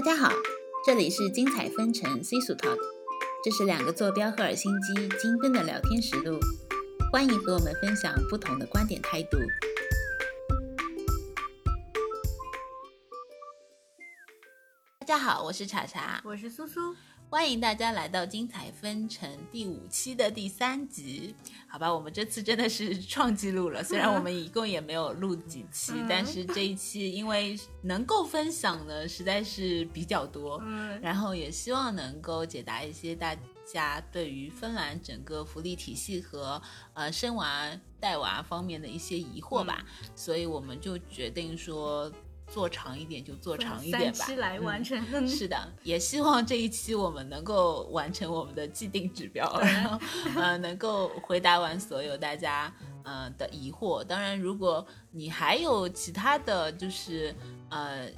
大家好，这里是精彩纷呈 C 组 Talk，这是两个坐标赫尔辛基精分的聊天实录，欢迎和我们分享不同的观点态度。大家好，我是茶茶，我是苏苏。欢迎大家来到《精彩纷呈》第五期的第三集，好吧？我们这次真的是创纪录了，虽然我们一共也没有录几期，但是这一期因为能够分享的实在是比较多，嗯，然后也希望能够解答一些大家对于芬兰整个福利体系和呃生娃带娃方面的一些疑惑吧，所以我们就决定说。做长一点就做长一点吧，三期来完成。嗯是的，也希望这一期我们能够完成我们的既定指标，然后呃能够回答完所有大家呃的疑惑。当然，如果你还有其他的就是呃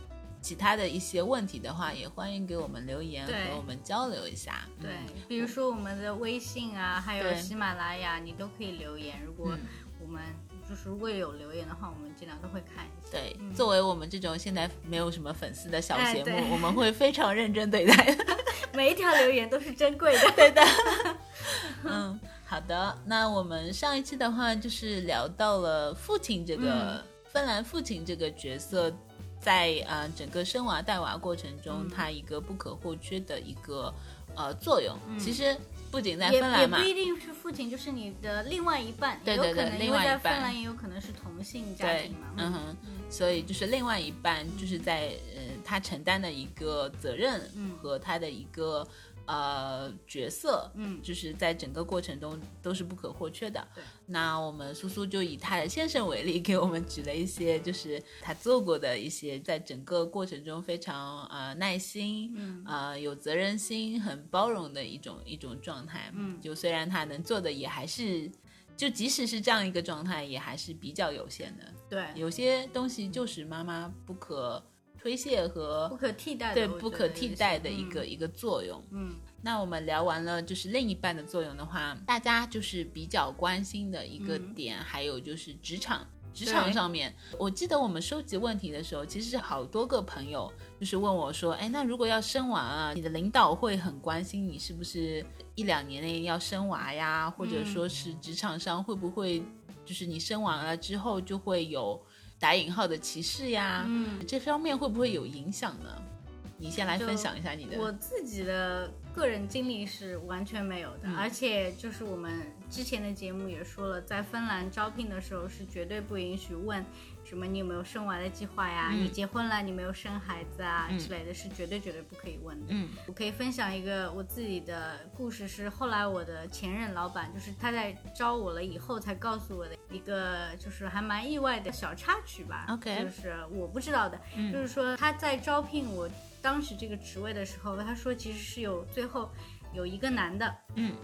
其他的一些问题的话，也欢迎给我们留言和我们交流一下。对，比如说我们的微信啊，还有喜马拉雅，你都可以留言。如果嗯我们就是如果有留言的话，我们尽量都会看一下。对，嗯作为我们这种现在没有什么粉丝的小节目，哎我们会非常认真对待的。每一条留言都是珍贵的。对的。嗯，好的。那我们上一期的话，就是聊到了父亲这个、嗯芬兰父亲这个角色，在呃整个生娃带娃过程中，嗯他一个不可或缺的一个呃作用。嗯其实不仅在芬兰嘛也不，一定是父亲，就是你的另外一半，对对对有可能，另因为在外一半芬兰也有可能是同性家庭嘛。，嗯哼，所以就是另外一半就是在呃他承担的一个责任嗯和他的一个呃角色，嗯就是在整个过程中都是不可或缺的。对，那我们苏苏就以他的先生为例，给我们举了一些就是他做过的一些，在整个过程中非常呃耐心，嗯呃有责任心、很包容的一种一种状态。嗯就虽然他能做的也还是。就即使是这样一个状态，也还是比较有限的。对，有些东西就是妈妈不可推卸和不可替代的，对不可替代的一个、一个作用。嗯那我们聊完了就是另一半的作用的话，大家就是比较关心的一个嗯点，还有就是职场。职场上面，我记得我们收集问题的时候，其实是好多个朋友就是问我说：“哎，那如果要生娃啊，你的领导会很关心你是不是一两年内要生娃呀？或者说是职场上会不会就是你生完了之后就会有打引号的歧视呀？嗯。这方面会不会有影响呢？你先来分享一下你的。我自己的个人经历是完全没有的，嗯而且就是我们之前的节目也说了，在芬兰招聘的时候是绝对不允许问什么你有没有生娃的计划呀，嗯。你结婚了你没有生孩子啊、嗯。之类的，是绝对绝对不可以问的。嗯。我可以分享一个我自己的故事，是后来我的前任老板，就是他在招我了以后才告诉我的一个，就是还蛮意外的小插曲吧。OK 就是我不知道的，嗯。就是说他在招聘我当时这个职位的时候，他说其实是有最后有一个男的，嗯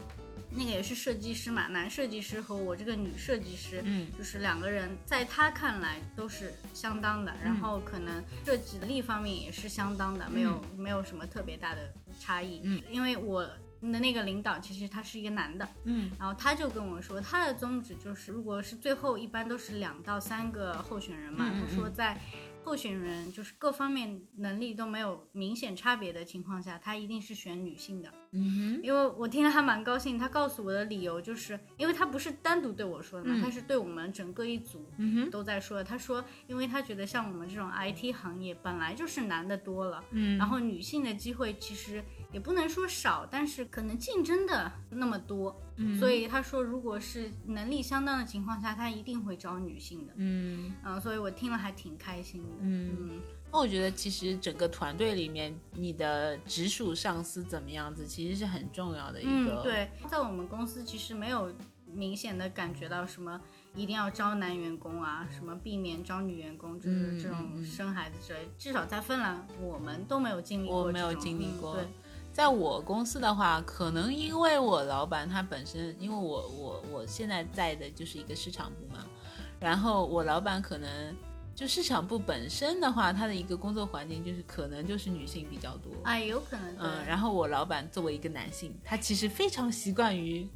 那个也是设计师嘛，男设计师和我这个女设计师，嗯就是两个人在他看来都是相当的，然后可能设计力方面也是相当的，没有没有什么特别大的差异。嗯，因为我的那个领导其实他是一个男的，嗯然后他就跟我说，他的宗旨就是，如果是最后一般都是两到三个候选人嘛，他说在候选人就是各方面能力都没有明显差别的情况下，他一定是选女性的。嗯哼。因为我听了还蛮高兴，他告诉我的理由就是，因为他不是单独对我说的嘛，嗯。他是对我们整个一组都在说。他说，因为他觉得像我们这种 IT 行业本来就是男的多了，嗯。然后女性的机会其实也不能说少，但是可能竞争的那么多，嗯所以他说，如果是能力相当的情况下，他一定会招女性的。嗯。嗯，所以我听了还挺开心的。嗯，嗯那我觉得其实整个团队里面，你的直属上司怎么样子，其实是很重要的一个。嗯，，对，在我们公司其实没有明显的感觉到什么一定要招男员工啊，什么避免招女员工，就是这种嗯生孩子之类。至少在芬兰，我们都没有经历过我没有经历过。嗯对，在我公司的话，可能因为我老板他本身，因为我我我现在在的就是一个市场部嘛，然后我老板可能就市场部本身的话，它的一个工作环境就是可能就是女性比较多。哎，有可能。嗯，然后我老板作为一个男性，他其实非常习惯于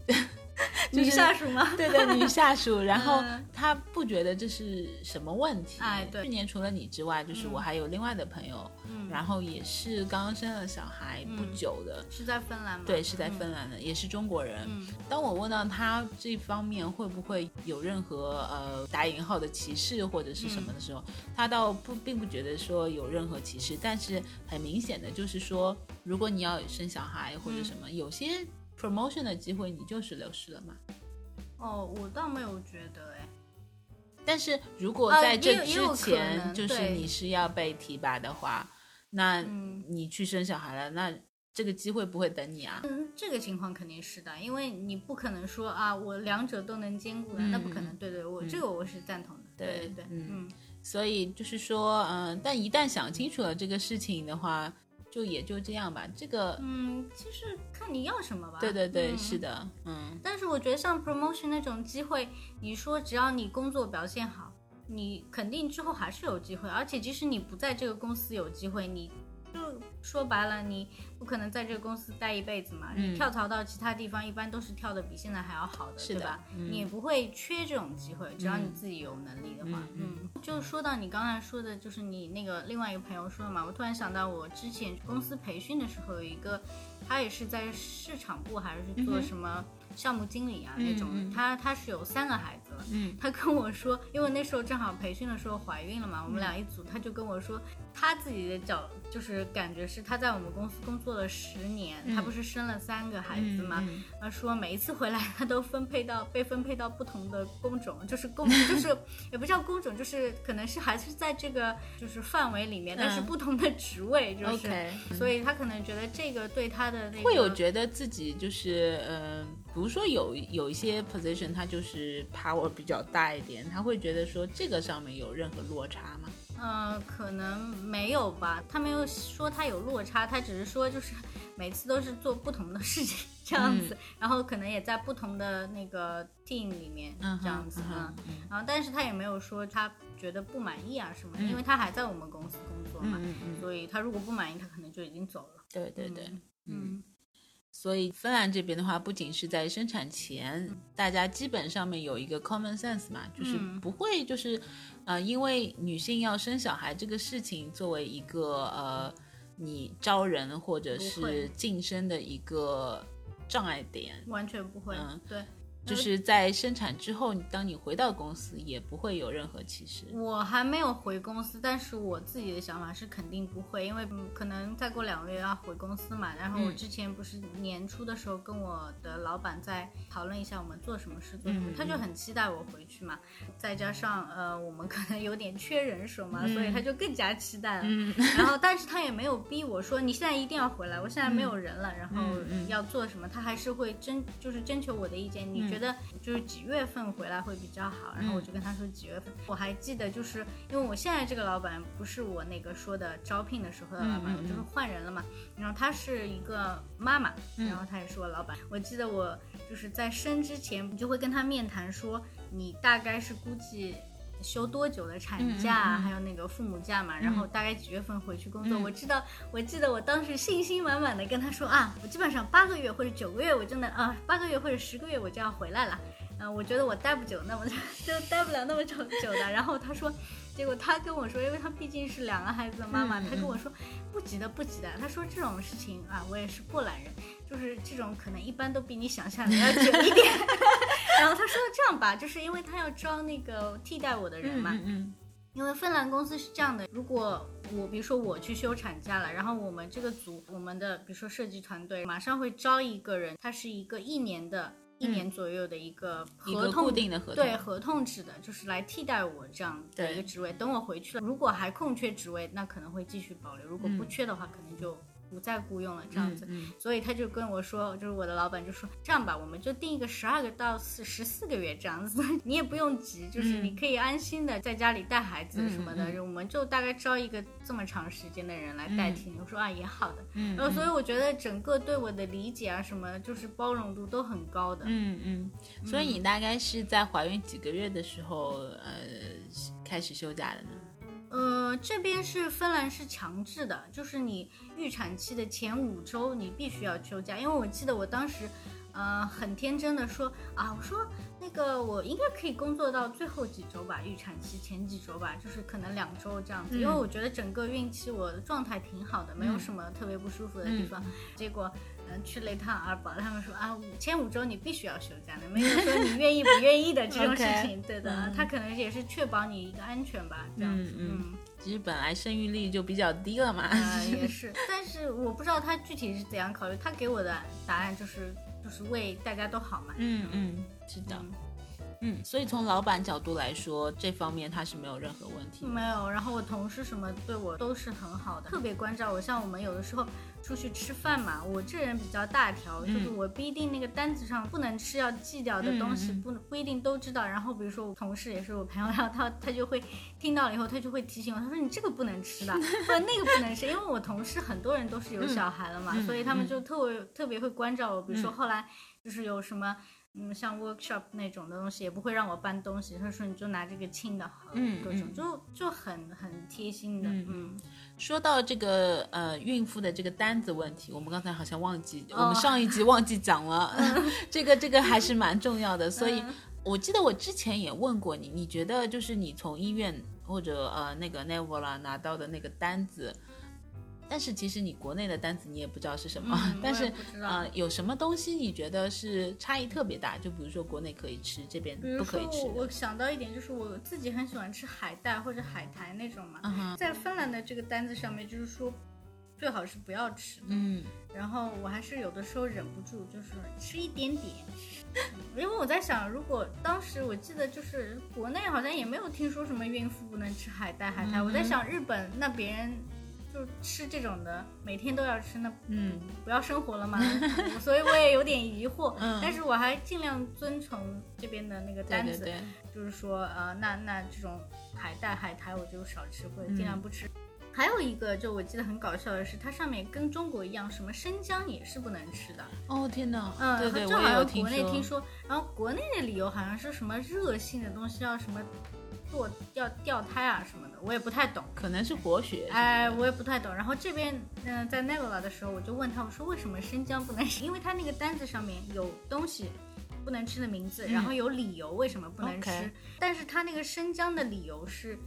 女下属吗？对的，女下属。然后嗯她不觉得这是什么问题。哎对去年除了你之外，就是我还有另外的朋友，嗯然后也是刚刚生了小孩不嗯久的。是在芬兰吗？对，是在芬兰的，也是中国人。嗯。当我问到他这方面会不会有任何呃打引号的歧视或者是什么的时候，他倒不并不觉得说有任何歧视，但是很明显的就是说，如果你要生小孩或者什么，有些 promotion 的机会你就是流失了嘛。哦，我倒没有觉得哎。但是如果啊在这之前，能就是你是要被提拔的话，那嗯你去生小孩了，那这个机会不会等你啊？嗯，这个情况肯定是的，因为你不可能说啊，我两者都能兼顾的，嗯那不可能。对对，我、这个我是赞同的。对对对，嗯嗯所以就是说，嗯、但一旦想清楚了这个事情的话，就也就这样吧。这个，嗯，其实看你要什么吧。对对对，嗯是的，嗯但是我觉得像 promotion 那种机会，你说只要你工作表现好，你肯定之后还是有机会。而且即使你不在这个公司有机会，你就说白了，你不可能在这个公司待一辈子嘛。嗯你跳槽到其他地方，一般都是跳的比现在还要好的，是的对吧？嗯你也不会缺这种机会，只要你嗯自己有能力的话。嗯嗯，就说到你刚才说的，就是你那个另外一个朋友说的嘛，我突然想到，我之前公司培训的时候有一个，他也是在市场部还是做什么项目经理啊、那种他他是有三个孩子了。嗯他跟我说，因为那时候正好培训的时候怀孕了嘛，我们俩一组，他就跟我说，他自己的角就是感觉是他在我们公司工作了十年，他不是生了三个孩子嘛，嗯他说每一次回来他都分配到被分配到不同的工种，就是工 就是也不叫工种，就是可能是还是在这个就是范围里面，但是嗯不同的职位，就是。所以他可能觉得这个对他的那个会有觉得自己就是，呃，比如说有有一些 position，他就是 power 比较大一点，他会觉得说这个上面有任何落差吗？呃，可能没有吧，他没有说他有落差，他只是说就是每次都是做不同的事情这样子，然后可能也在不同的那个 team 里面嗯这样子，嗯嗯，然后但是他也没有说他觉得不满意啊什么因为他还在我们公司工作嘛，嗯嗯，所以他如果不满意，他可能就已经走了。对对对，嗯所以芬兰这边的话，不仅是在生产前，大家基本上面有一个 common sense 嘛，就是嗯。不会就是，呃，因为女性要生小孩这个事情作为一个呃你招人或者是晋升的一个障碍点，完全不会，嗯。对。就是在生产之后，当你回到公司也不会有任何歧视。我还没有回公司，但是我自己的想法是肯定不会，因为嗯可能再过两个月要回公司嘛。然后我嗯之前不是年初的时候跟我的老板在讨论一下我们做什么事做什么，嗯他就很期待我回去嘛。再加上呃我们可能有点缺人手嘛，嗯所以他就更加期待了。嗯 然后但是他也没有逼我说你现在一定要回来，我现在没有人了，然后要做什么，他还是会征就是征求我的意见。嗯你觉得就是几月份回来会比较好？然后我就跟他说几月份。我还记得就是因为我现在这个老板不是我那个说的招聘的时候的老板，就是换人了嘛。然后他是一个妈妈，嗯然后他也是我老板。我记得我就是在生之前就会跟他面谈说你大概是估计。休多久的产假，还有那个父母假嘛，然后大概几月份回去工作？嗯我知道，我记得我当时信心满满的跟他说啊，我基本上八个月或者九个月我就能啊，八个月或者十个月我就要回来了。嗯、我觉得我待不久，那么就 待不了那么久久的。然后他说，结果他跟我说，因为他毕竟是两个孩子的妈妈，他跟我说不急的，不急的。他说这种事情啊，我也是过来人，就是这种可能一般都比你想象的要久一点。然后他说这样吧，就是因为他要招那个替代我的人嘛，嗯嗯因为芬兰公司是这样的，如果我比如说我去休产假了，然后我们这个组，我们的比如说设计团队马上会招一个人，他是一个一年的。一年左右的一个合同，定的合同对合同制的，就是来替代我这样的一个职位。等我回去了，如果还空缺职位，那可能会继续保留；如果不缺的话，可能就不再雇佣了。这样子，嗯所以他就跟我说，就是我的老板就说，这样吧，我们就定一个十二个到四十四个月这样子，你也不用急，就是你可以安心的在家里带孩子什么的，我们就大概招一个这么长时间的人来代替你。我说啊，也好的，嗯然后所以我觉得整个对我的理解啊，什么就是包容度都很高的。嗯嗯，所以你大概是在怀孕几个月的时候，呃，开始休假的呢？呃，这边是芬兰是强制的，就是你预产期的前五周你必须要休假，因为我记得我当时，呃，很天真的说啊，我说那个我应该可以工作到最后几周吧，预产期前几周吧，就是可能两周这样子，因为我觉得整个孕期我的状态挺好的，没有什么特别不舒服的地方。结果，嗯，去了一趟二宝，他们说啊，五前五周你必须要休假的，没有说你愿意不愿意的这种事情。对的，他可能也是确保你一个安全吧，这样子。嗯，其实本来生育率就比较低了嘛。啊，也是，但是我不知道他具体是怎样考虑，他给我的答案就是。就是为大家都好嘛。嗯嗯，是的。嗯，所以从老板角度来说，这方面他是没有任何问题。没有，然后我同事什么对我都是很好的，特别关照我。像我们有的时候出去吃饭嘛，我这人比较大条，就是我不一定那个单子上不能吃要记掉的东西，不不一定都知道。然后比如说我同事也是我朋友，然后他他就会听到了以后，他就会提醒我，他说你这个不能吃的，或者那个不能吃。因为我同事很多人都是有小孩了嘛，所以他们就特别特别会关照我。比如说后来就是有什么。嗯，像 workshop 那种的东西也不会让我搬东西，他说你就拿这个轻的好，嗯，各种就就很很贴心的。嗯，说到这个呃孕妇的这个单子问题，我们刚才好像忘记，我们上一集忘记讲了，这个这个还是蛮重要的。所以我记得我之前也问过你，你觉得就是你从医院或者呃那个 Nevela 拿到的那个单子。但是其实你国内的单子你也不知道是什么，但是呃有什么东西你觉得是差异特别大？就比如说国内可以吃，这边不可以吃。我想到一点就是我自己很喜欢吃海带或者海苔那种嘛，在芬兰的这个单子上面就是说最好是不要吃的。嗯，然后我还是有的时候忍不住就是吃一点点，因为我在想，如果当时我记得就是国内好像也没有听说什么孕妇不能吃海带海苔，我在想日本那别人。就吃这种的，每天都要吃，那嗯，不要生活了嘛？所以我也有点疑惑，但是我还尽量遵从这边的那个单子，就是说，呃，那那这种海带、海苔我就少吃，或者尽量不吃。还有一个，就我记得很搞笑的是，它上面跟中国一样，什么生姜也是不能吃的。哦天哪！嗯，对对，正好有国内听说，然后国内的理由好像是什么热性的东西要什么。做要掉胎啊什么的，我也不太懂，可能是活血。哎，我也不太懂。然后这边，嗯，在 Nevela 的时候，我就问他，我说为什么生姜不能吃？因为他那个单子上面有东西不能吃的名字，然后有理由为什么不能吃。但是他那个生姜的理由是。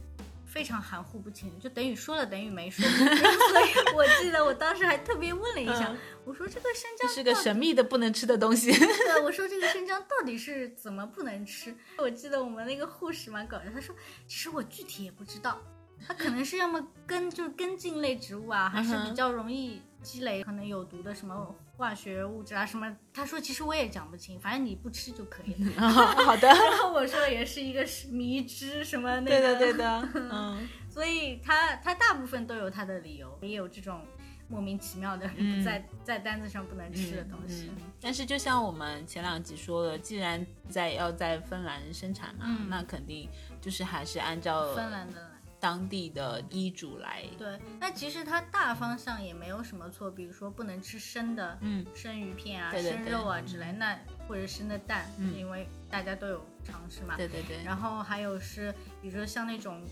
非常含糊不清，就等于说了等于没说，所以我记得我当时还特别问了一下，我说这个生姜是个神秘的不能吃的东西。对，我说这个生姜到底是怎么不能吃？我记得我们那个护士蛮搞笑，他说其实我具体也不知道，它可能是要么根就是根茎类植物啊，还是比较容易积累可能有毒的什么。化学物质啊什么？他说其实我也讲不清，反正你不吃就可以了。好的。然后我说也是一个迷之什么那个。对的对的。嗯。所以他他大部分都有他的理由，也有这种莫名其妙的在在单子上不能吃的东西。但是就像我们前两集说的，既然在要在芬兰生产嘛，那肯定就是还是按照芬兰的。当地的医嘱来对，那其实它大方向也没有什么错，比如说不能吃生的，嗯，生鱼片啊，生肉啊之类，那或者生的蛋，因为大家都有尝试嘛，对对对。然后还有是，比如说像那种。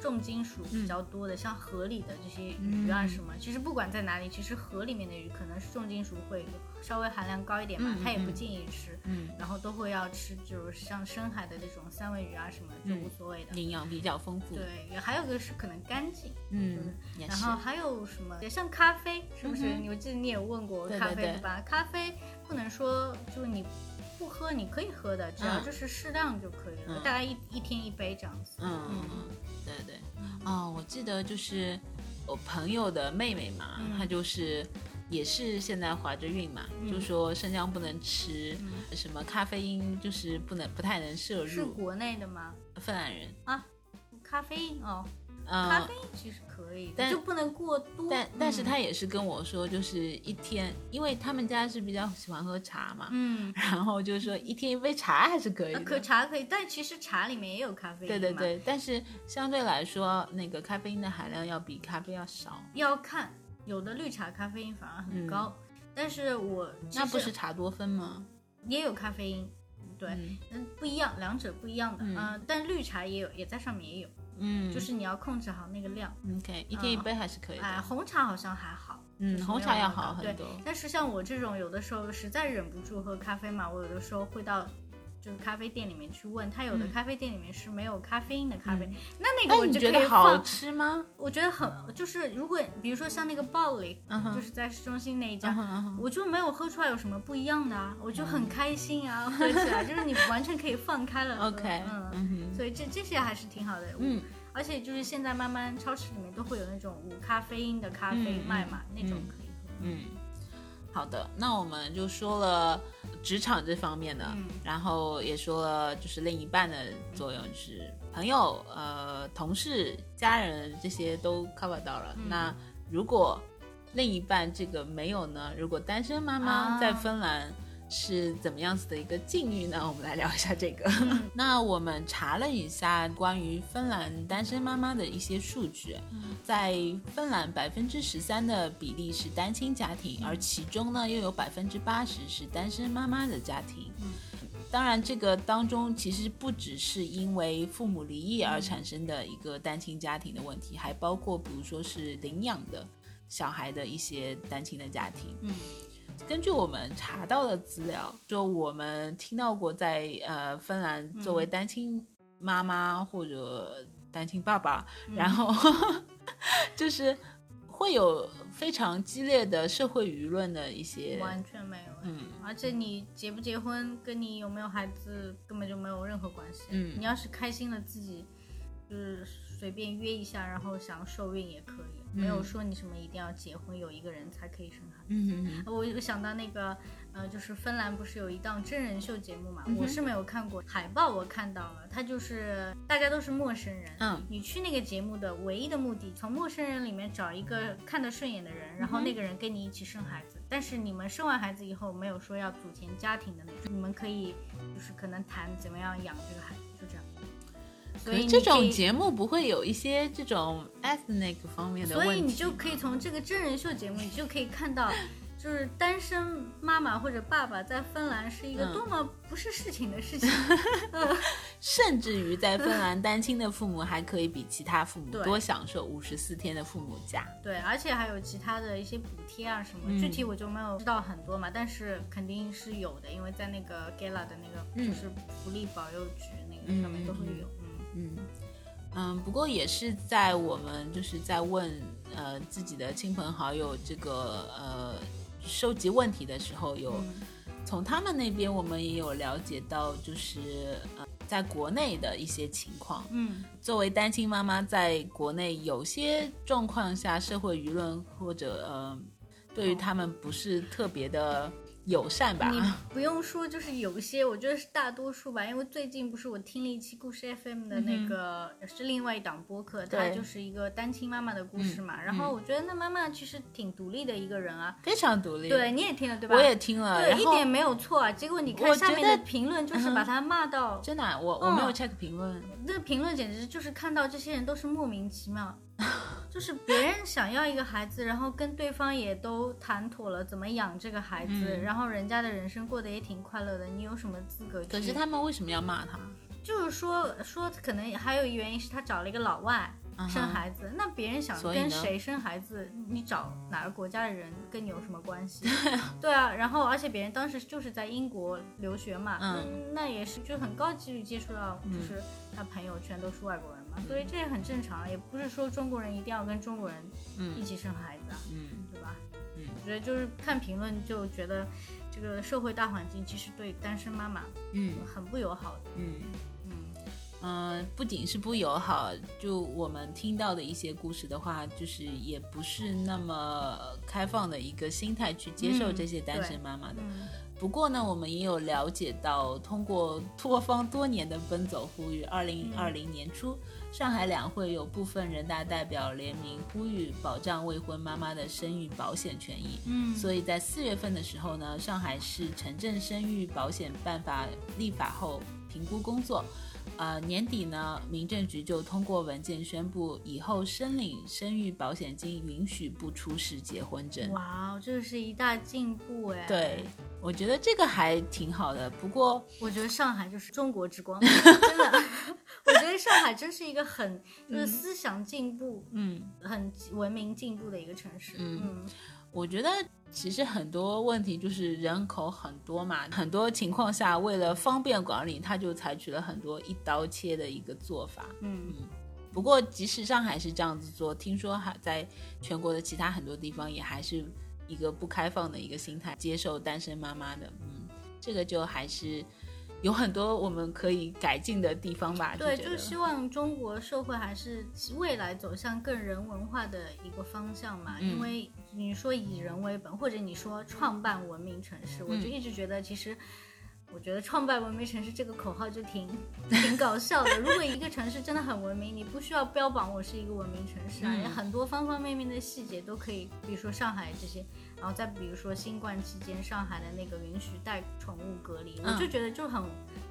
重金属比较多的，像河里的这些鱼啊什么，其实不管在哪里，其实河里面的鱼可能是重金属会稍微含量高一点嘛，它也不建议吃，嗯，然后都会要吃，就是像深海的这种三文鱼啊什么就无所谓的，营养比较丰富。对，还有个是可能干净，嗯，然后还有什么，也像咖啡，是不是？我记得你也问过咖啡对。吧？咖啡不能说就是你。不喝你可以喝的，只要就是适量就可以了，大概一一天一杯这样子。嗯。嗯嗯，对对。哦，我记得就是我朋友的妹妹嘛，她就是也是现在怀着孕嘛，就说生姜不能吃，什么咖啡因就是不能不太能摄入。是国内的吗？芬兰人啊，咖啡因哦。咖啡其实可以，但就不能过多。但但是他也是跟我说，就是一天，因为他们家是比较喜欢喝茶嘛，嗯，然后就是说一天一杯茶还是可以的。可茶可以，但其实茶里面也有咖啡因。对对对，但是相对来说，那个咖啡因的含量要比咖啡要少。要看，有的绿茶咖啡因反而很高，但是我那不是茶多酚吗？也有咖啡因，对，嗯，不一样，两者不一样的，嗯，但绿茶也有，也在上面也有。嗯，就是你要控制好那个量。OK，一天一杯还是可以的。哎，红茶好像还好，嗯红茶要好很多但是像我这种有的时候实在忍不住喝咖啡嘛，我有的时候会到就是咖啡店里面去问，他有的嗯咖啡店里面是没有咖啡因的咖啡，嗯那那个你觉得好。吃吗？我觉得很就是如果比如说像那个暴力，嗯哼就是在市中心那一家。我就没有喝出来有什么不一样的啊，我就很开心啊，喝起来就是你完全可以放开了喝 OK，嗯，所以这这些还是挺好的，嗯，而且就是现在慢慢超市里面都会有那种无咖啡因的咖啡嗯卖嘛，嗯那种可以喝。嗯，好的，那我们就说了职场这方面的，嗯然后也说了就是另一半的作用，就是朋友、呃、同事、家人这些都 cover 到了。嗯那如果另一半这个没有呢？如果单身妈妈啊在芬兰。是怎么样子的一个境遇呢？我们来聊一下这个。嗯 那我们查了一下关于芬兰单身妈妈的一些数据，嗯在芬兰百分之十三的比例是单亲家庭，而其中呢又有百分之八十是单身妈妈的家庭。嗯当然，这个当中其实不只是因为父母离异而产生的一个单亲家庭的问题，还包括比如说是领养的小孩的一些单亲的家庭。嗯根据我们查到的资料，就我们听到过在，呃芬兰作为单亲妈妈或者单亲爸爸，然后 就是会有非常激烈的社会舆论的一些，完全没有。嗯而且你结不结婚跟你有没有孩子根本就没有任何关系。嗯你要是开心了自己，就是随便约一下，然后想受孕也可以，没有说你什么一定要结婚有一个人才可以生孩子。嗯嗯我有想到那个，呃，就是芬兰不是有一档真人秀节目嘛？嗯我是没有看过，海报我看到了，它就是大家都是陌生人，嗯你去那个节目的唯一的目的，从陌生人里面找一个看得顺眼的人，然后那个人跟你一起生孩子。但是你们生完孩子以后，没有说要组建家庭的那种，你们可以就是可能谈怎么样养这个孩子。所以这种节目不会有一些这种 ethnic 方面的问题，所以你就可以从这个真人秀节目，你就可以看到，就是单身妈妈或者爸爸在芬兰是一个嗯多么不是事情的事情。甚至于在芬兰 单亲的父母还可以比其他父母多享受五十四天的父母假。对，而且还有其他的一些补贴啊什么，嗯具体我就没有知道很多嘛，但是肯定是有的，因为在那个 Gala 的那个嗯就是福利保佑局那个上面都会有。嗯嗯。嗯，不过也是在我们就是在问呃自己的亲朋好友这个呃收集问题的时候，有嗯。从他们那边我们也有了解到，就是呃在国内的一些情况。嗯。作为单亲妈妈，在国内有些状况下，社会舆论或者呃对于他们不是特别的友善吧？你不用说，就是有些，我觉得是大多数吧，因为最近不是我听了一期故事 FM 的那个，是另外一档播客，它就是一个单亲妈妈的故事嘛。然后我觉得那妈妈其实挺独立的一个人啊，非常独立。对，你也听了对吧？我也听了，对，一点没有错啊。结果你我看下面的评论，就是把他骂到，真的啊、我我没有嗯 check 评论。那评论简直就是看到这些人都是莫名其妙。就是别人想要一个孩子，然后跟对方也都谈妥了怎么养这个孩子，嗯然后人家的人生过得也挺快乐的，你有什么资格？可是他们为什么要骂他？就是说说，可能还有一个原因是他找了一个老外生孩子，那别人想跟谁生孩子，你找哪个国家的人跟你有什么关系？对啊，然后而且别人当时就是在英国留学嘛，那也是就很高几率接触到，就是他朋友全都是外国人嘛，所以这也很正常，也不是说中国人一定要跟中国人一嗯起生孩子啊，嗯对吧？嗯我觉得就是看评论就觉得这个社会大环境其实对单身妈妈嗯很不友好的，嗯嗯。嗯、不仅是不友好，就我们听到的一些故事的话，就是也不是那么开放的一个心态去接受嗯这些单身妈妈的。嗯不过呢，我们也有了解到，通过多方多年的奔走呼吁，二零二零年初，上海两会有部分人大代表联名呼吁保障未婚妈妈的生育保险权益。嗯所以在四月份的时候呢，上海市城镇生育保险办法立法后评估工作，呃，年底呢，民政局就通过文件宣布，以后申领生育保险金允许不出示结婚证。哇哦，这是一大进步哎！对，，我觉得这个还挺好的。不过，我觉得上海就是中国之光，真的。我觉得上海真是一个很就是思想进步、嗯，很文明进步的一个城市。嗯嗯我觉得其实很多问题就是人口很多嘛，很多情况下为了方便管理，他就采取了很多一刀切的一个做法。嗯不过，即使上海是这样子做，听说还在全国的其他很多地方也还是一个不开放的一个心态，接受单身妈妈的。嗯，这个就还是有很多我们可以改进的地方吧。对，就希望中国社会还是未来走向更人文化的一个方向嘛。嗯因为你说以人为本，或者你说创办文明城市，我就嗯一直觉得其实。我觉得“创办文明城市”这个口号就挺挺搞笑的。如果一个城市真的很文明，你不需要标榜我是一个文明城市啊，嗯有很多方方面面的细节都可以，比如说上海这些，然后再比如说新冠期间上海的那个允许带宠物隔离，我就嗯觉得就很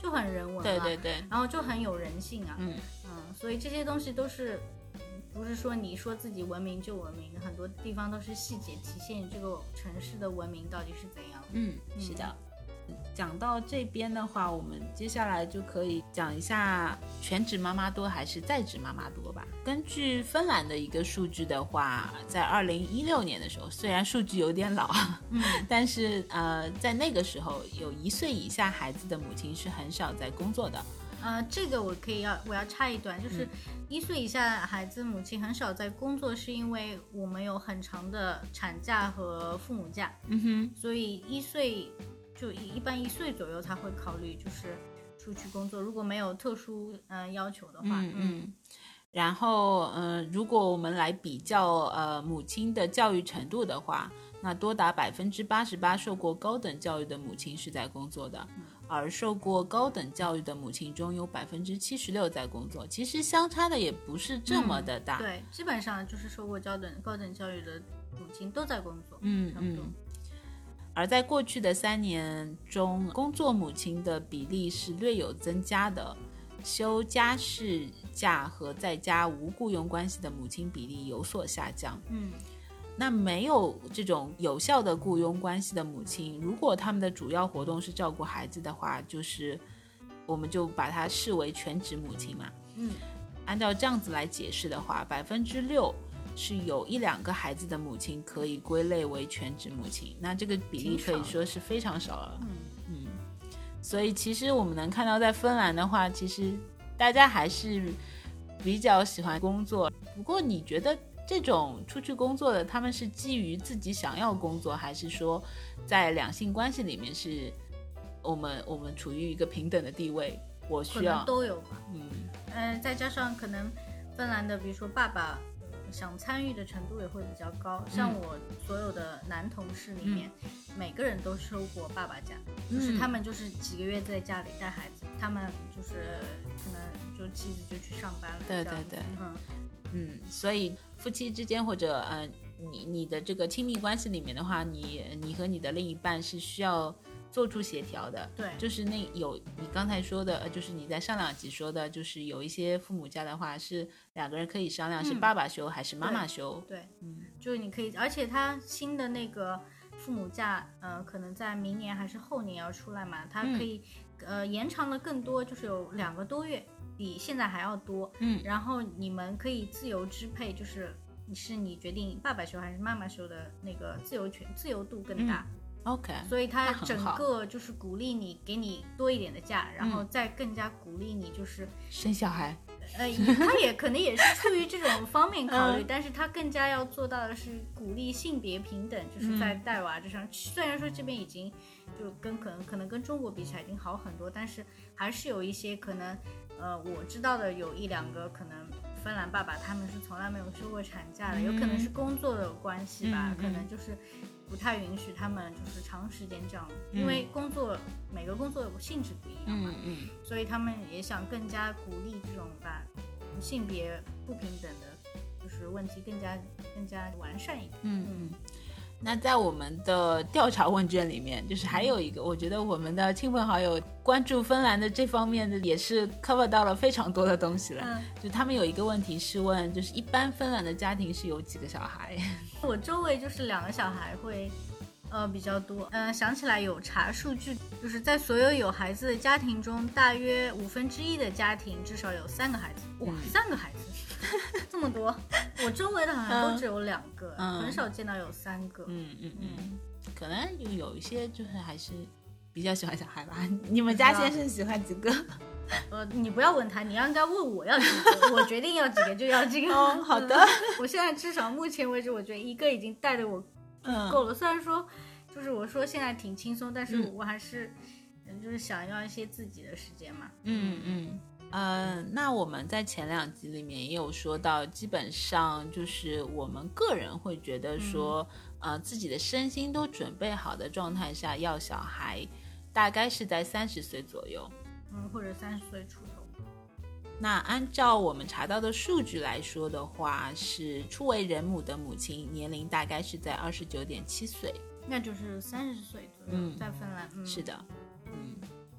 就很人文了。对对对，然后就很有人性啊，嗯嗯，所以这些东西都是嗯不是说你说自己文明就文明，很多地方都是细节体现这个城市的文明到底是怎样的。嗯，是的。讲到这边的话，我们接下来就可以讲一下全职妈妈多还是在职妈妈多吧。根据芬兰的一个数据的话，在二零一六年的时候，虽然数据有点老，嗯，但是呃，在那个时候，有一岁以下孩子的母亲是很少在工作的。呃，这个我可以要我要插一段，就是一岁以下孩子母亲很少在工作，是因为我们有很长的产假和父母假，嗯哼，所以一岁就一一般一岁左右才会考虑就是出去工作，如果没有特殊呃要求的话，嗯嗯。然后，呃，如果我们来比较呃母亲的教育程度的话，那多达百分之八十八受过高等教育的母亲是在工作的，而受过高等教育的母亲中有百分之七十六在工作，其实相差的也不是这么的大。对，基本上就是受过高等高等教育的母亲都在工作，嗯差不多嗯。而在过去的三年中，工作母亲的比例是略有增加的，休家事假和在家无雇佣关系的母亲比例有所下降。嗯那没有这种有效的雇佣关系的母亲，如果他们的主要活动是照顾孩子的话，就是我们就把它视为全职母亲嘛。嗯按照这样子来解释的话，百分之六是有一两个孩子的母亲可以归类为全职母亲，那这个比例可以说是非常少了。嗯嗯所以其实我们能看到，在芬兰的话，其实大家还是比较喜欢工作。不过你觉得这种出去工作的，他们是基于自己想要工作，还是说在两性关系里面是我们我们处于一个平等的地位？我可需要都有吧。嗯呃，再加上可能芬兰的，比如说爸爸。呃想参与的程度也会比较高，像嗯。我所有的男同事里面，每个人都收过爸爸假，就是嗯。他们就是几个月在家里带孩子，他们就是可能就妻子就去上班了，对对对嗯，嗯，所以夫妻之间或者呃你你的这个亲密关系里面的话，你你和你的另一半是需要做出协调的。对，就是那有你刚才说的，呃，就是你在上两集说的，就是有一些父母家的话是两个人可以商量，是嗯爸爸休还是妈妈休。对，嗯就是你可以，而且他新的那个父母假，呃，可能在明年还是后年要出来嘛，它嗯可以、呃延长的更多，就是有两个多月，比现在还要多。嗯然后你们可以自由支配，就是你是你决定爸爸休还是妈妈休的那个自由权自由度更大，，OK，所以他整个就是鼓励你给你多一点的假，然嗯后再更加鼓励你就是。生小孩。呃，也他也可能也是出于这种方面考虑，嗯。但是他更加要做到的是鼓励性别平等，就是在嗯带娃这上，虽然说这边已经就跟可能可能跟中国比起来已经好很多，但是还是有一些可能，呃，我知道的有一两个可能芬兰爸爸他们是从来没有休过产假的，有可能是工作的关系吧，可能就是不太允许他们就是长时间这样，因为工作每个工作性质不一样嘛，嗯嗯所以他们也想更加鼓励这种把性别不平等的，就是问题更加更加完善一点。嗯嗯。那在我们的调查问卷里面，就是还有一个，我觉得我们的亲朋好友关注芬兰的这方面的也是 cover 到了非常多的东西了。嗯，就他们有一个问题是问，就是一般芬兰的家庭是有几个小孩？我周围就是两个小孩会呃，比较多。嗯、想起来有查数据，就是在所有有孩子的家庭中，大约五分之一的家庭至少有三个孩子。哇，嗯三个孩子，这么多！我周围的好像都只有两个，嗯很少见到有三个。嗯嗯嗯，可能有有一些就是还是比较喜欢小孩吧。你们家先生喜欢几个？呃，你不要问他，你要应该问我要几个，我决定要几个就要几个。哦 好的嗯我现在至少目前为止，我觉得一个已经带的我嗯够了。虽然说，就是我说现在挺轻松，但是嗯我还是，嗯就是想要一些自己的时间嘛。嗯嗯。呃，那我们在前两集里面也有说到，基本上就是我们个人会觉得说，呃，自己的身心都准备好的状态下要小孩，大概是在三十岁左右。嗯，或者三十岁出头。那按照我们查到的数据来说的话，是初为人母的母亲年龄大概是在二十九点七岁。那就是三十岁左右，嗯在芬兰，嗯，是。的，嗯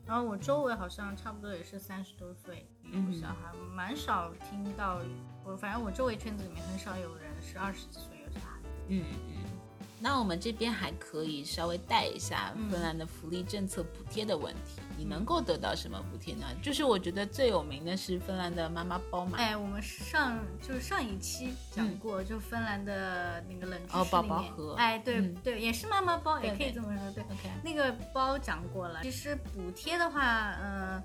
然后我周围好像差不多也是三十多岁有嗯小孩，蛮少听到我，反正我周围圈子里面很少有人是二十几岁有小孩。嗯嗯。那我们这边还可以稍微带一下芬兰的福利政策补贴的问题。你能够得到什么补贴呢？就是我觉得最有名的是芬兰的妈妈包嘛。哎，我们上就是上一期讲过，就芬兰的那个冷知识嗯哦宝宝盒哎，对、嗯对，也是妈妈包，也可以这么说，对。OK，那个包讲过了，其实补贴的话，嗯、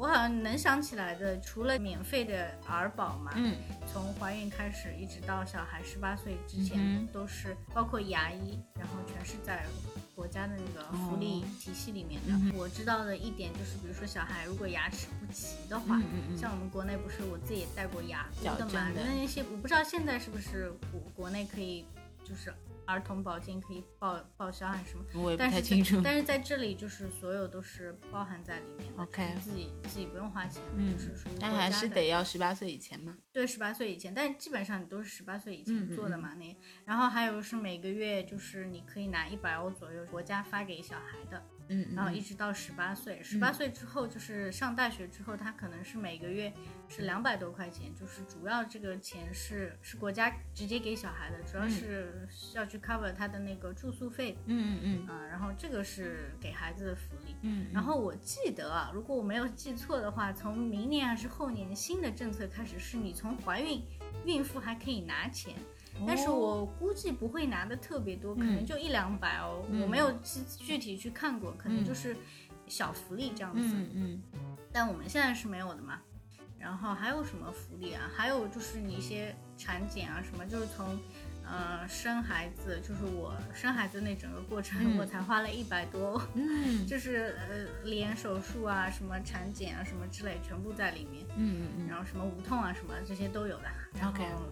我好像能想起来的，除了免费的儿保嘛，嗯。从怀孕开始一直到小孩十八岁之前，嗯都是包括牙医，然后全是在国家的那个福利体系里面的。哦。嗯我知道的一点就是，比如说小孩如果牙齿不齐的话，像我们国内不是我自己也带过牙矫箍的嘛，正的。那些我不知道现在是不是国国内可以就是。儿童保健可以报报销还是什么？我也不太清楚在。但是在这里就是所有都是包含在里面的 OK 自己自己不用花钱，嗯就是属于但还国家的是得要十八岁以前嘛。对，十八岁以前，但是基本上你都是十八岁以嗯前嗯做的嘛，那然后还有是每个月就是你可以拿一百欧左右，国家发给小孩的，嗯，然后一嗯直到十八岁，十八岁之后就是上大学之后，他可能是每个月是两百多块钱，就是主要这个钱是是国家直接给小孩的，主要是要去 cover 他的那个住宿费，嗯嗯啊、然后这个是给孩子的福利。嗯嗯，然后我记得啊，如果我没有记错的话，从明年还是后年新的政策开始，是你从怀孕、孕妇还可以拿钱，但是我估计不会拿的特别多，可能就一两百哦。嗯我没有具具体去看过，可能就是小福利这样子。嗯嗯但我们现在是没有的嘛。然后还有什么福利啊？还有就是你一些产检啊什么，就是从呃生孩子，就是我生孩子那整个过程，嗯我才花了一百多。嗯就是呃连手术啊、什么产检啊、什么之类，全部在里面。嗯嗯然后什么无痛啊、什么这些都有的。然后 OK 然后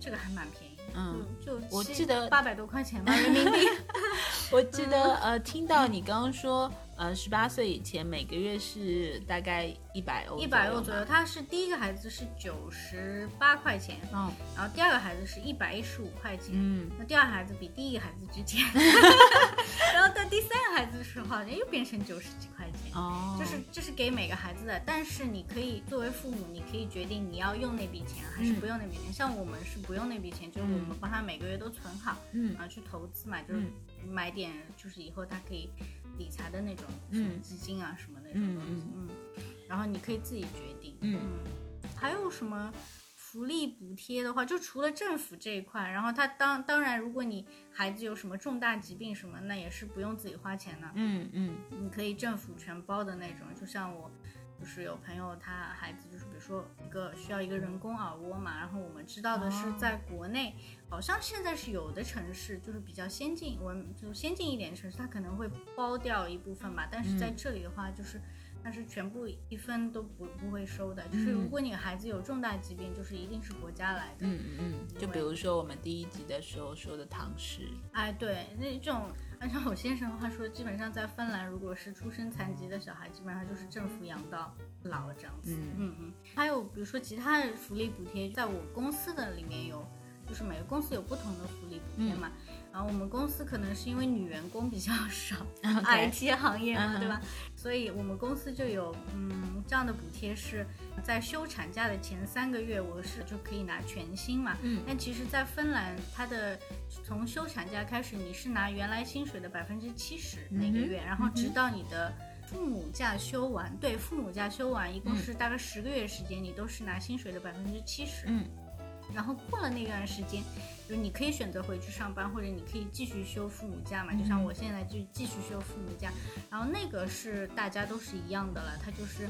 这个还蛮便宜，嗯，就就我记得八百多块钱吧人民币。我记得呃，听到你刚刚说呃，十八岁以前每个月是大概一百欧，一百欧左右，。他是第一个孩子是九十八块钱，嗯，然后第二个孩子是一百一十五块钱。嗯那第二个孩子比第一个孩子值钱，然后到第三个孩子的时候，好像又变成九十几块钱。哦，就是这是给每个孩子的，但是你可以作为父母，你可以决定你要用那笔钱还是不用那笔钱。像我们是不用那笔钱，就是我们帮他每个月都存好，嗯然后，去投资嘛，就是买点就是以后他可以理财的那种什么嗯基金啊什么那种东西，嗯，然后你可以自己决定，嗯还有什么？福利补贴的话，就除了政府这一块，然后他当当然，如果你孩子有什么重大疾病什么，那也是不用自己花钱的。嗯嗯你可以政府全包的那种，就像我，就是有朋友他孩子就是比如说一个需要一个人工耳蜗嘛，然后我们知道的是哦在国内，好像现在是有的城市就是比较先进，我就先进一点的城市，它可能会包掉一部分吧，但是在这里的话就是。它是全部一分都不不会收的，就是如果你孩子有重大疾病，就是一定是国家来的。嗯嗯嗯，就比如说我们第一集的时候说的唐氏，哎，对，那这种按照我先生的话说，基本上在芬兰，如果是出生残疾的小孩，基本上就是政府养到老这样子。嗯嗯嗯。还有比如说其他的福利补贴，在我公司的里面有就是每个公司有不同的福利补贴嘛。然后我们公司可能是因为女员工比较少，IT 行业嘛，对吧？所以我们公司就有嗯这样的补贴，是在休产假的前三个月，我是就可以拿全薪嘛。嗯。但其实，在芬兰，它的从休产假开始，你是拿原来薪水的百分之七十那个月，然后直到你的父母假休完，对，父母假休完，一共是大概十个月时间，你都是拿薪水的百分之七十。嗯。然后过了那段时间，就是你可以选择回去上班，或者你可以继续休父母假嘛。就像我现在就继续休父母假，然后那个是大家都是一样的了，它就是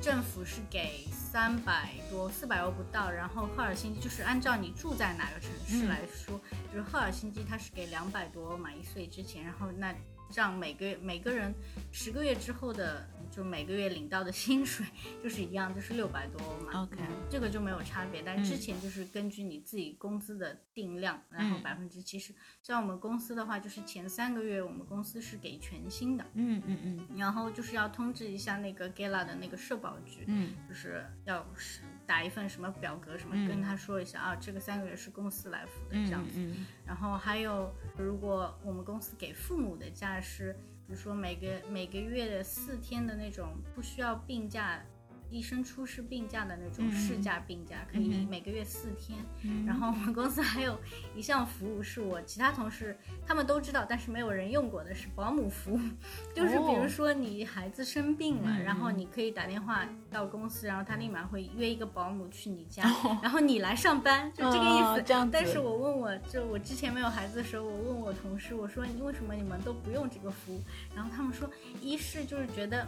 政府是给三百多、四百欧不到，然后赫尔辛基就是按照你住在哪个城市来说，就是赫尔辛基它是给两百多欧嘛一岁之前，然后那这样每个每个人十个月之后的。就每个月领到的薪水 就是一样，就是六百多欧嘛。OK，这个就没有差别。但之前就是根据你自己工资的定量，然后百分之七十。像我们公司的话，就是前三个月我们公司是给全薪的。嗯嗯嗯。然后就是要通知一下那个 Gala 的那个社保局，嗯，就是要是打一份什么表格什么，跟他说一下啊，这个三个月是公司来付的这样子。然后还有，如果我们公司给父母的假是。比如说每个每个月的四天的那种不需要病假。医生出示病假的那种事假病假，可以每个月四天。然后我们公司还有一项服务是我其他同事他们都知道，但是没有人用过的是保姆服务。就是比如说你孩子生病了，然后你可以打电话到公司，然后他立马会约一个保姆去你家，然后你来上班，就这个意思。这样。但是我问我就我之前没有孩子的时候，我问我同事，我说你为什么你们都不用这个服务？然后他们说，一是就是觉得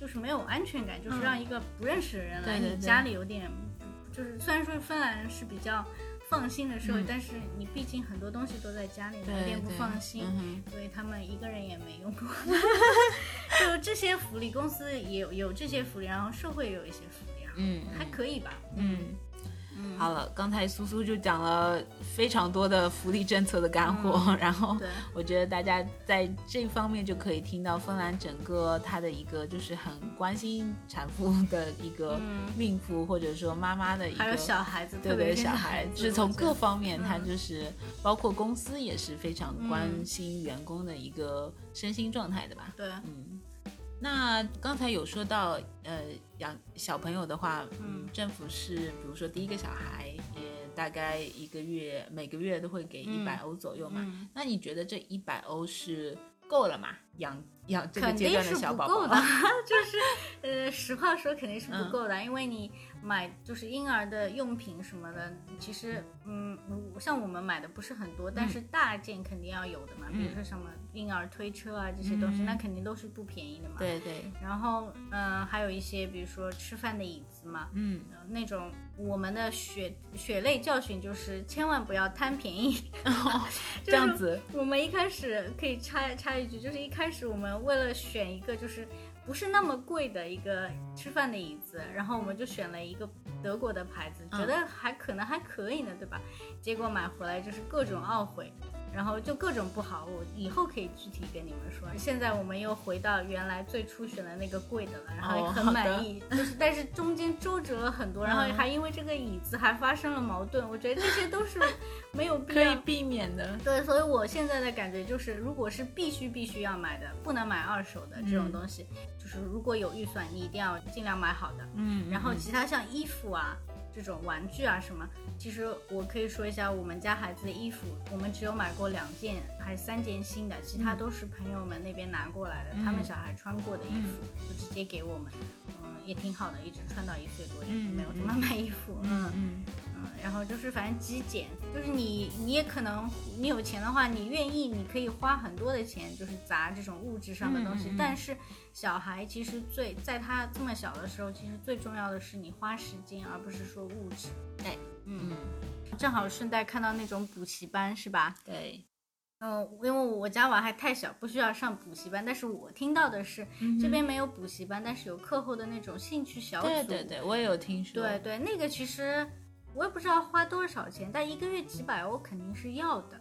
就是没有安全感，就是让一个。不认识的人来你家里有点，就是虽然说芬兰是比较放心的社会，但是你毕竟很多东西都在家里，有点不放心，所以他们一个人也没用过。就这些福利，公司也有有这些福利，然后社会也有一些福利，嗯，还可以吧，嗯。好了，刚才苏苏就讲了非常多的福利政策的干货，然后我觉得大家在这方面就可以听到芬兰整个它的一个就是很关心产妇的一个孕妇或者说妈妈的一个，还有小孩子，对对，小孩是从各方面，他就是包括公司也是非常关心员工的一个身心状态的吧？对，嗯。那刚才有说到，呃，养小朋友的话，嗯，政府是比如说第一个小孩也大概一个月每个月都会给一百欧左右嘛。那你觉得这一百欧是够了吗？养养这个阶段的小宝宝？就是呃，实话说肯定是不够的，因为你。买就是婴儿的用品什么的，其实嗯，像我们买的不是很多，但是大件肯定要有的嘛，比如说什么婴儿推车啊这些东西，那肯定都是不便宜的嘛。对对。然后嗯，还有一些比如说吃饭的椅子嘛，嗯，那种我们的血血泪教训就是千万不要贪便宜。这样子。我们一开始可以插插一句，就是一开始我们为了选一个就是。不是那么贵的一个吃饭的椅子，然后我们就选了一个德国的牌子，觉得还可能还可以呢，对吧？结果买回来就是各种懊悔。然后就各种不好，我以后可以具体跟你们说。现在我们又回到原来最初选的那个贵的了，然后很满意。就是，但是中间周折了很多，然后还因为这个椅子还发生了矛盾。我觉得这些都是没有必要可以避免的。对，所以我现在的感觉就是，如果是必须必须要买的，不能买二手的这种东西，就是如果有预算，你一定要尽量买好的。嗯。然后其他像衣服啊。这种玩具啊什么，其实我可以说一下我们家孩子的衣服，我们只有买过两件还是三件新的，其他都是朋友们那边拿过来的，他们小孩穿过的衣服就直接给我们，嗯，也挺好的，一直穿到一岁多，也没有怎么买衣服，嗯嗯。然后就是反正极简，就是你你也可能你有钱的话，你愿意你可以花很多的钱，就是砸这种物质上的东西。但是小孩其实最在他这么小的时候，其实最重要的是你花时间，而不是说物质。对，嗯，正好顺带看到那种补习班是吧？对，嗯，因为我家娃还太小，不需要上补习班。但是我听到的是这边没有补习班，但是有课后的那种兴趣小组。对对对，我也有听说。对对，那个其实。我也不知道花多少钱，但一个月几百我肯定是要的。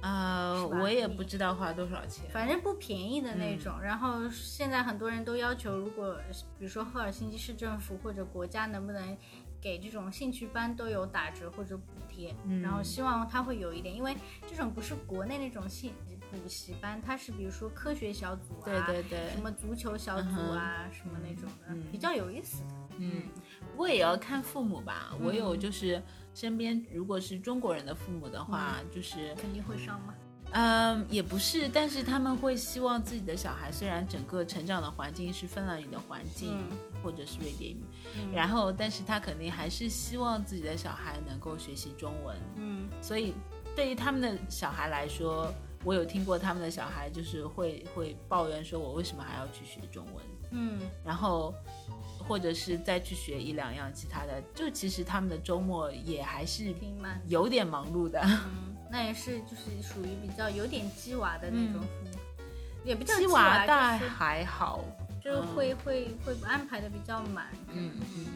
呃，我也不知道花多少钱，反正不便宜的那种。然后现在很多人都要求，如果比如说赫尔辛基市政府或者国家能不能给这种兴趣班都有打折或者补贴，嗯然后希望它会有一点，因为这种不是国内那种兴补习班，它是比如说科学小组啊，对对对什么足球小组啊，什么那种的，嗯比较有意思的。嗯，不过也要看父母吧。我有就是身边如果是中国人的父母的话，就是肯定会上吗？嗯，也不是，但是他们会希望自己的小孩，虽然整个成长的环境是芬兰语的环境，嗯或者是瑞典语，嗯然后，但是他肯定还是希望自己的小孩能够学习中文。嗯所以，对于他们的小孩来说，我有听过他们的小孩就是会会抱怨说，我为什么还要去学中文？嗯然后，或者是再去学一两样其他的，就其实他们的周末也还是有点忙碌的。嗯，那也是就是属于比较有点鸡娃的那种父母，也不叫鸡娃，娃但还好，就是会会会安排的比较满。嗯嗯，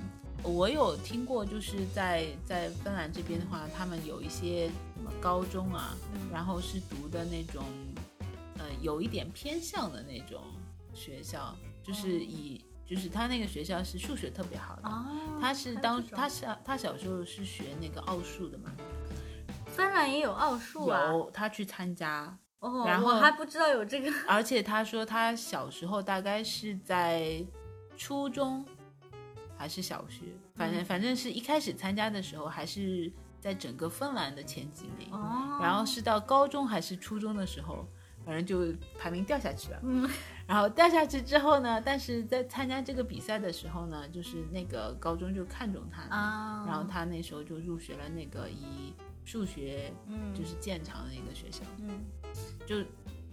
我有听过，就是在在芬兰这边的话，他们有一些什么高中啊，嗯。然后是读的那种，呃，有一点偏向的那种学校，就是以、就是他那个学校是数学特别好的。哦，他是当他小他小时候是学那个奥数的嘛，芬兰也有奥数啊，有他去参加，哦，然后我还不知道有这个。而且他说他小时候大概是在初中还是小学，反正、嗯。反正是一开始参加的时候还是在整个芬兰的前几名，哦，然后是到高中还是初中的时候，反正就排名掉下去了。嗯 然后掉下去之后呢，但是在参加这个比赛的时候呢，就是那个高中就看中他，啊，然后他那时候就入学了那个以数学嗯就是见长的一个学校。嗯就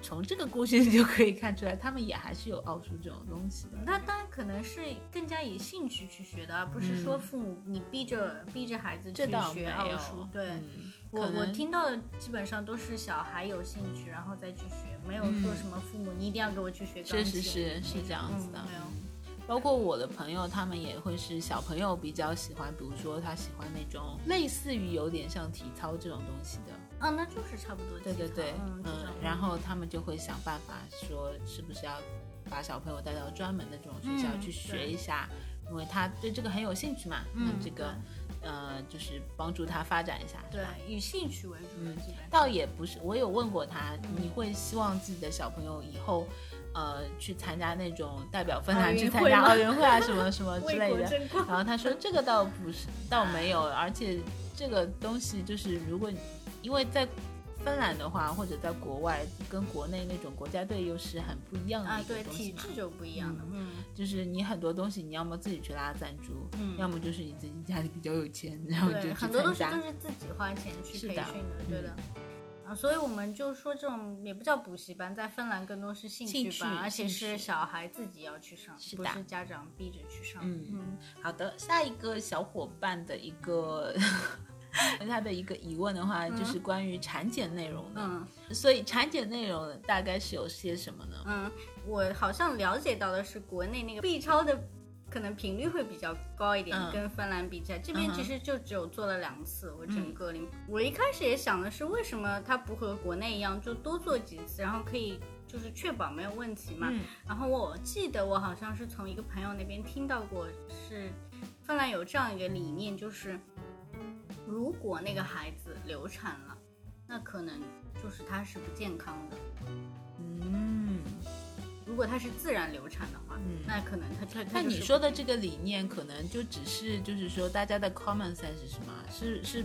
从这个故事你就可以看出来，他们也还是有奥数这种东西的。那当然可能是更加以兴趣去学的，而不是说父母你逼着、逼着孩子去学奥有数。对，嗯我我听到的基本上都是小孩有兴趣，然后再去学，没有说什么父母你一定要给我去学钢确。实是是这样子的嗯、。没有。包括我的朋友，他们也会是小朋友比较喜欢，比如说他喜欢那种类似于有点像体操这种东西的。啊，那就是差不多。对对对，嗯，然后他们就会想办法说，是不是要把小朋友带到专门的这种学校嗯去学一下，因为他对这个很有兴趣嘛。嗯这个呃，就是帮助他发展一下。对以兴趣为主的，基本上。倒也不是，我有问过他，你会希望自己的小朋友以后，呃，去参加那种代表芬奥兰去参加奥运会啊，什么什 么之类的。然后他说这个倒不是，倒没有，而且这个东西就是如果你因为在芬兰的话，或者在国外，跟国内那种国家队又是很不一样的啊，一个对，东西嘛。体制就不一样了。嗯就是你很多东西，你要么自己去拉赞助，嗯要么就是你自己家里比较有钱，然后就很多东参加。西都是自己花钱去培训的，对的。嗯啊，所以我们就说这种也不叫补习班，在芬兰更多是兴兴趣趣班，而且是小孩自己要去上，不是家长逼着去上。嗯嗯好的，下一个小伙伴的一个 他的一个疑问的话，就是关于产检内容的。嗯所以产检内容大概是有些什么呢？嗯，我好像了解到的是国内那个 B 超的。可能频率会比较高一点，嗯跟芬兰比起来，这边其实就只有做了两次。我整个里，我一开始也想的是，为什么它不和国内一样，就多做几次，然后可以就是确保没有问题嘛？嗯然后我记得我好像是从一个朋友那边听到过，是芬兰有这样一个理念，就是如果那个孩子流产了，那可能就是他是不健康的。嗯，如果他是自然流产的话，嗯那可能他他他那你说的这个理念，可能就只是就是说大家的 common sense 是吗？是是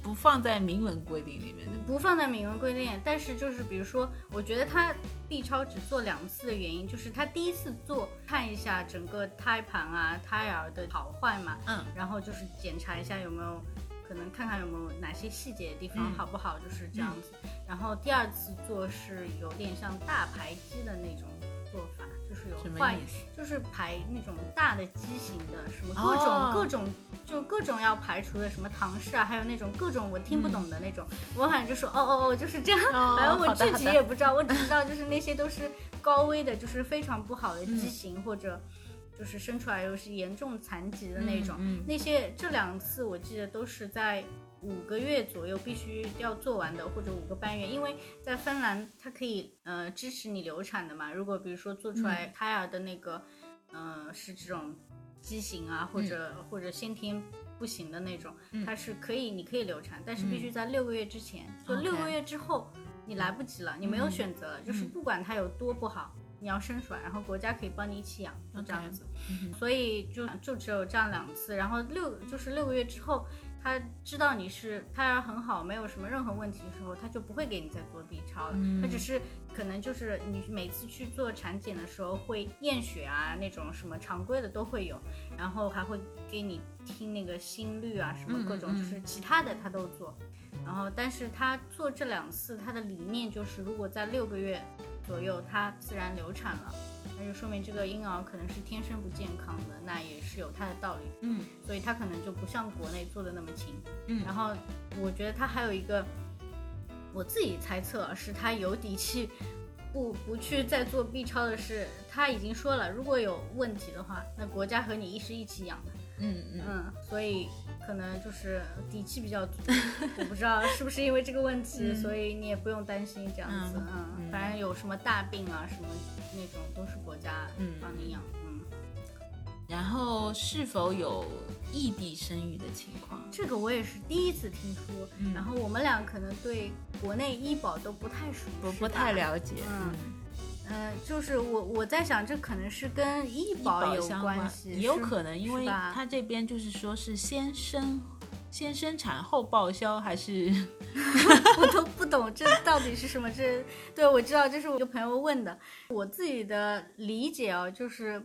不放在明文规定里面的。不放在明文规定，但是就是比如说，我觉得他 B 超只做两次的原因，就是他第一次做看一下整个胎盘啊、胎儿的好坏嘛，嗯然后就是检查一下有没有可能看看有没有哪些细节的地方嗯。好不好，就是这样子。然后第二次做是有点像大排畸的那种做法，就是有换么意思？就是排那种大的畸形的，什么各种、哦。各种，就各种要排除的，什么唐氏啊，还有那种各种我听不懂的那种，我反正就说哦哦哦，就是这样，哦 反正我具好的好的。体也不知道，我只知道就是那些都是高危的，就是非常不好的嗯。畸形、或者。就是生出来又是严重残疾的那种，嗯。嗯那些这两次我记得都是在五个月左右必须要做完的，或者五个半月，因为在芬兰它可以呃支持你流产的嘛。如果比如说做出来胎儿的那个，呃是这种畸形啊，或者、或者先天不行的那种，它是可以你可以流产，但是必须在六个月之前，六个月之后你来不及了，你没有选择了，就是不管它有多不好。你要生出来，然后国家可以帮你一起养，就这样子。所以就就只有这样两次，然后六就是六个月之后，他知道你是胎儿很好，没有什么任何问题的时候，他就不会给你再做 B 超了。他只是可能就是你每次去做产检的时候会验血啊，那种什么常规的都会有，然后还会给你听那个心率啊，什么各种，就是其他的他都做。然后，但是他做这两次，他的理念就是，如果在六个月左右他自然流产了，那就说明这个婴儿可能是天生不健康的，那也是有它的道理。嗯所以他可能就不像国内做的那么勤。嗯然后我觉得他还有一个，我自己猜测啊是他有底气不不去再做 B 超的是，他已经说了，如果有问题的话，那国家和你医师一起养的。嗯所以可能就是底气比较足，我不知道是不是因为这个问题，所以你也不用担心这样子。嗯反正有什么大病啊什么那种都是国家嗯帮你养。嗯，然后是否有异地生育的情况？这个我也是第一次听说。嗯然后我们俩可能对国内医保都不太熟，不不太。了解，嗯嗯、就是我我在想，这可能是跟医医保有关系，也有可能，因为他这边就是说是先生先生产后报销，还是 我都不懂这到底是什么。这对我知道，这是我一个朋友问的。我自己的理解啊，就是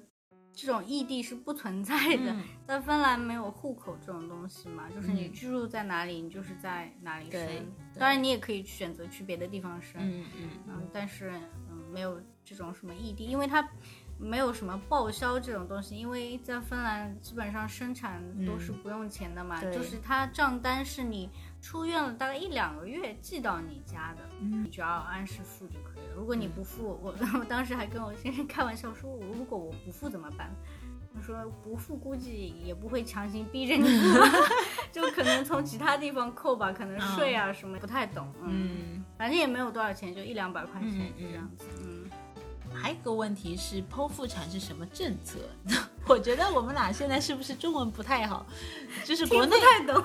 这种异地是不存在的，嗯在芬兰没有户口这种东西嘛，就是你嗯居住在哪里，你就是在哪里生当然，你也可以选择去别的地方生，嗯嗯嗯，但是嗯，没有这种什么异地，因为它。没有什么报销这种东西，因为在芬兰基本上生产都是不用钱的嘛，对就是它账单是你出院了大概一两个月寄到你家的，嗯你只要按时付就可以了。如果你不付，我我当时还跟我先生开玩笑说，如果我不付怎么办？他说不付估计也不会强行逼着你付，就可能从其他地方扣吧，可能税啊什么不太懂，嗯，嗯。反正也没有多少钱，就一两百块钱嗯嗯这样子，嗯，还有一个问题是剖腹产是什么政策？我觉得我们俩现在是不是中文不太好？就是国内。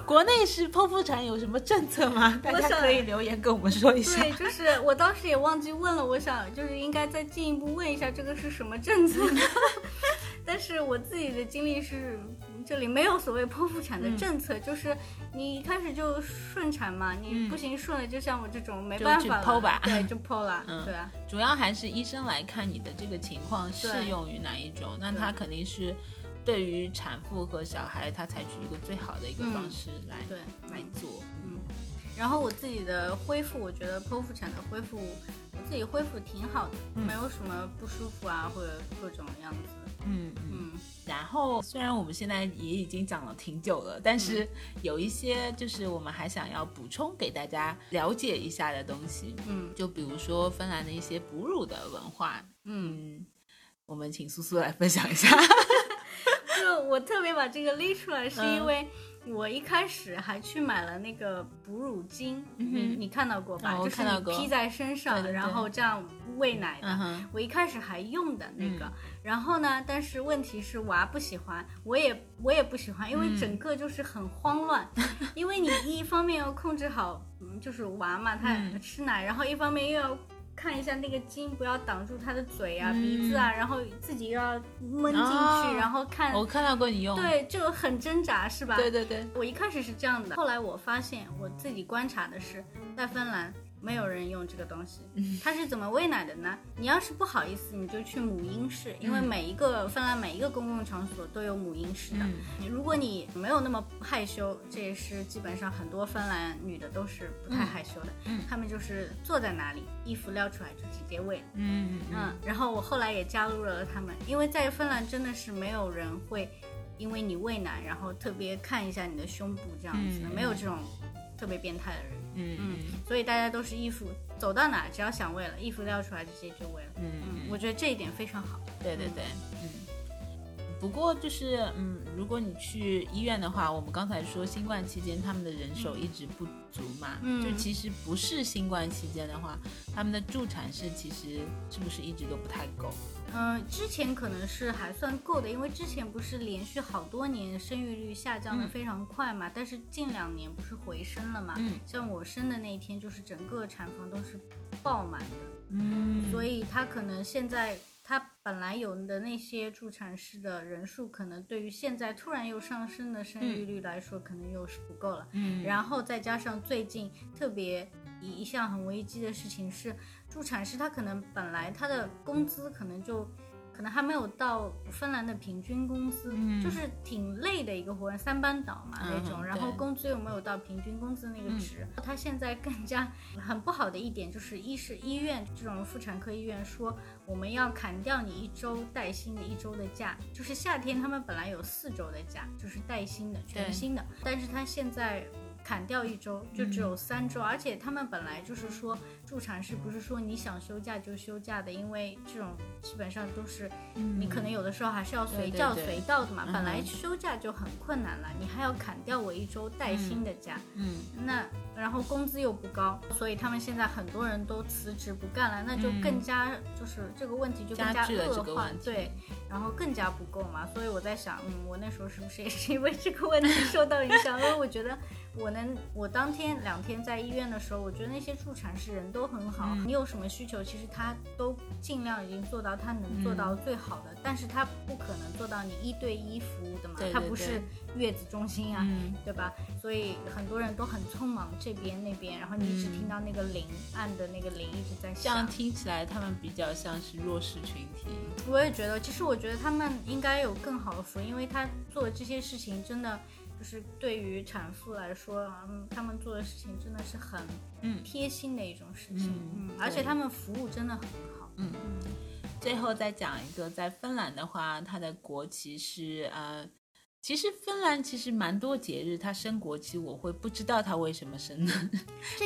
国内是剖腹产有什么政策吗？大家可以留言跟我们说一下。对，就是我当时也忘记问了，我想就是应该再进一步问一下这个是什么政策。但是我自己的经历是，这里没有所谓剖腹产的政策，就是你一开始就顺产嘛，你嗯。不行顺了，就像我这种没办法了剖吧对，就剖了，嗯对啊，主要还是医生来看你的这个情况适用于哪一种，那他肯定是对于产妇和小孩，他采取一个最好的一个嗯方式来、对，来做。嗯，然后我自己的恢复，我觉得剖腹产的恢复，我自己恢复挺好的，嗯。没有什么不舒服啊，或者各种样子，嗯嗯。嗯然后虽然我们现在也已经讲了挺久了，但是有一些就是我们还想要补充给大家了解一下的东西，嗯就比如说芬兰的一些哺乳的文化。嗯。嗯，我们请苏苏来分享一下。就我特别把这个拎出来，是嗯因为我一开始还去买了那个哺乳巾，嗯你你看到过吧？哦我就是看到过你披在身上，对对对然后这样喂奶的。嗯，我一开始还用的那个，嗯然后呢，但是问题是娃不喜欢，我也我也不喜欢，因为嗯整个就是很慌乱，因为你一方面要控制好，嗯，就是娃嘛，他嗯吃奶，然后一方面又要。看一下那个巾，不要挡住他的嘴啊、嗯鼻子啊，然后自己又要闷进去，哦然后看我看到过你用。对，就很挣扎，是吧？对对对，我一开始是这样的，后来我发现我自己观察的是，在芬兰没有人用这个东西。嗯它是怎么喂奶的呢？你要是不好意思，你就去母婴室，因为嗯每一个芬兰每一个公共场所都有母婴室的。嗯你如果你没有那么害羞，这也是基本上很多芬兰女的都是不太嗯害羞的，嗯她们就是坐在哪里，衣服撩出来就直接喂了。嗯嗯嗯，然后我后来也加入了他们，因为在芬兰真的是没有人会因为你喂奶，然后特别看一下你的胸部这样子的，嗯没有这种特别变态的人，嗯嗯所以大家都是衣服走到哪只要想喂了，衣服撩出来直接就喂了。嗯嗯，我觉得这一点非常好。对对对，嗯。不过就是嗯，如果你去医院的话，我们刚才说新冠期间他们的人手一直不足嘛，嗯。就其实不是新冠期间的话，他们的助产士其实是不是一直都不太够？嗯、之前可能是还算够的，因为之前不是连续好多年生育率下降的嗯。非常快嘛，但是近两年不是回升了嘛，嗯像我生的那一天，就是整个产房都是爆满的，嗯。所以他可能现在他本来有的那些助产士的人数，可能对于现在突然又上升的生育率来说，可能又是不够了。嗯，然后再加上最近特别一一项很危机的事情是，助产士他可能本来他的工资可能就。可能还没有到芬兰的平均工资，嗯就是挺累的一个活儿，三班倒嘛那种，嗯然后工资又没有到平均工资那个值。他现在更加很不好的一点就是，一是医院这种妇产科医院说我们要砍掉你一周带薪的一周的假，就是夏天他们本来有四周的假，就是带薪的全薪的，但是他现在。砍掉一周，就只有三周，而且他们本来就是说，助产士不是说你想休假就休假的，因为这种基本上都是你可能有的时候还是要随叫随到的嘛，嗯本来休假就很困难了，你还要砍掉我一周带薪的假，嗯。那然后工资又不高，所以他们现在很多人都辞职不干了，那就更加就是这个问题就更加恶化对，然后更加不够嘛，所以我在想，嗯，我那时候是不是也是因为这个问题受到影响？因为我觉得我能，我当天两天在医院的时候，我觉得那些助产士人都很好，嗯你有什么需求，其实他都尽量已经做到他能做到最好的，但是他不可能做到你一对一服务的嘛，对对对他不是月子中心啊，嗯对吧？所以很多人都很匆忙，这边那边，然后你只听到那个铃按的那个铃一直在这样。听起来他们比较像是弱势群体。我也觉得，其实我觉得他们应该有更好的服务，因为他做的这些事情真的就是对于产妇来说，嗯，他们做的事情真的是很嗯贴心的一种事情，嗯而且对他们服务真的很好。嗯嗯最后再讲一个，在芬兰的话，它的国旗是呃，其实芬兰其实蛮多节日，它升国旗，我会不知道它为什么升的，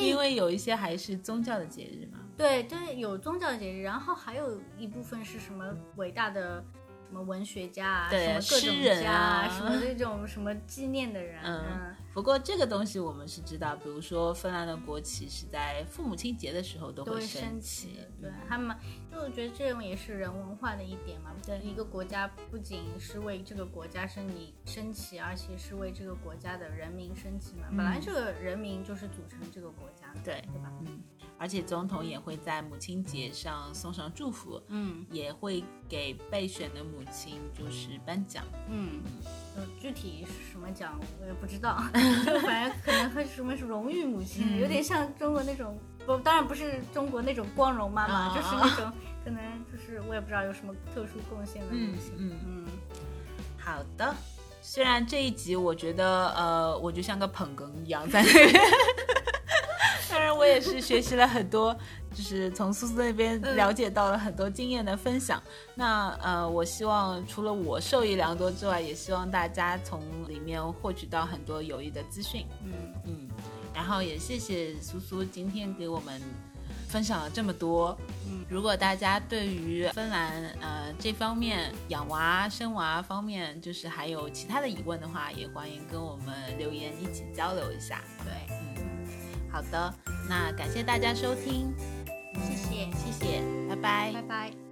因为有一些还是宗教的节日嘛。对对，有宗教节日，然后还有一部分是什么伟大的什么文学家啊，对什么各种诗人家啊什么这种什么纪念的人，嗯嗯不过这个东西我们是知道，比如说芬兰的国旗是在父母亲节的时候都都会升起，对他们，就我觉得这种也是人文化的一点嘛。对一个国家不仅是为这个国家升你升旗，而且是为这个国家的人民升旗嘛。本来这个人民就是组成这个国家的，对对吧？嗯，而且总统也会在母亲节上送上祝福，嗯。也会给备选的母亲就是颁奖。嗯，呃，具体是什么奖我也不知道，就反正可能会是什么是荣誉母亲，嗯有点像中国那种不，当然不是中国那种光荣妈妈，啊就是那种可能就是我也不知道有什么特殊贡献的母亲。嗯。嗯。好的，虽然这一集我觉得呃，我就像个捧哏一样在 我也是学习了很多，就是从苏苏那边了解到了很多经验的分享。那呃，我希望除了我受益良多之外，也希望大家从里面获取到很多有益的资讯。嗯嗯，然后也谢谢苏苏今天给我们分享了这么多。嗯，如果大家对于芬兰呃这方面养娃、生娃方面，就是还有其他的疑问的话，也欢迎跟我们留言一起交流一下。对，嗯，好的，那感谢大家收听，谢谢，谢谢，拜拜。拜拜。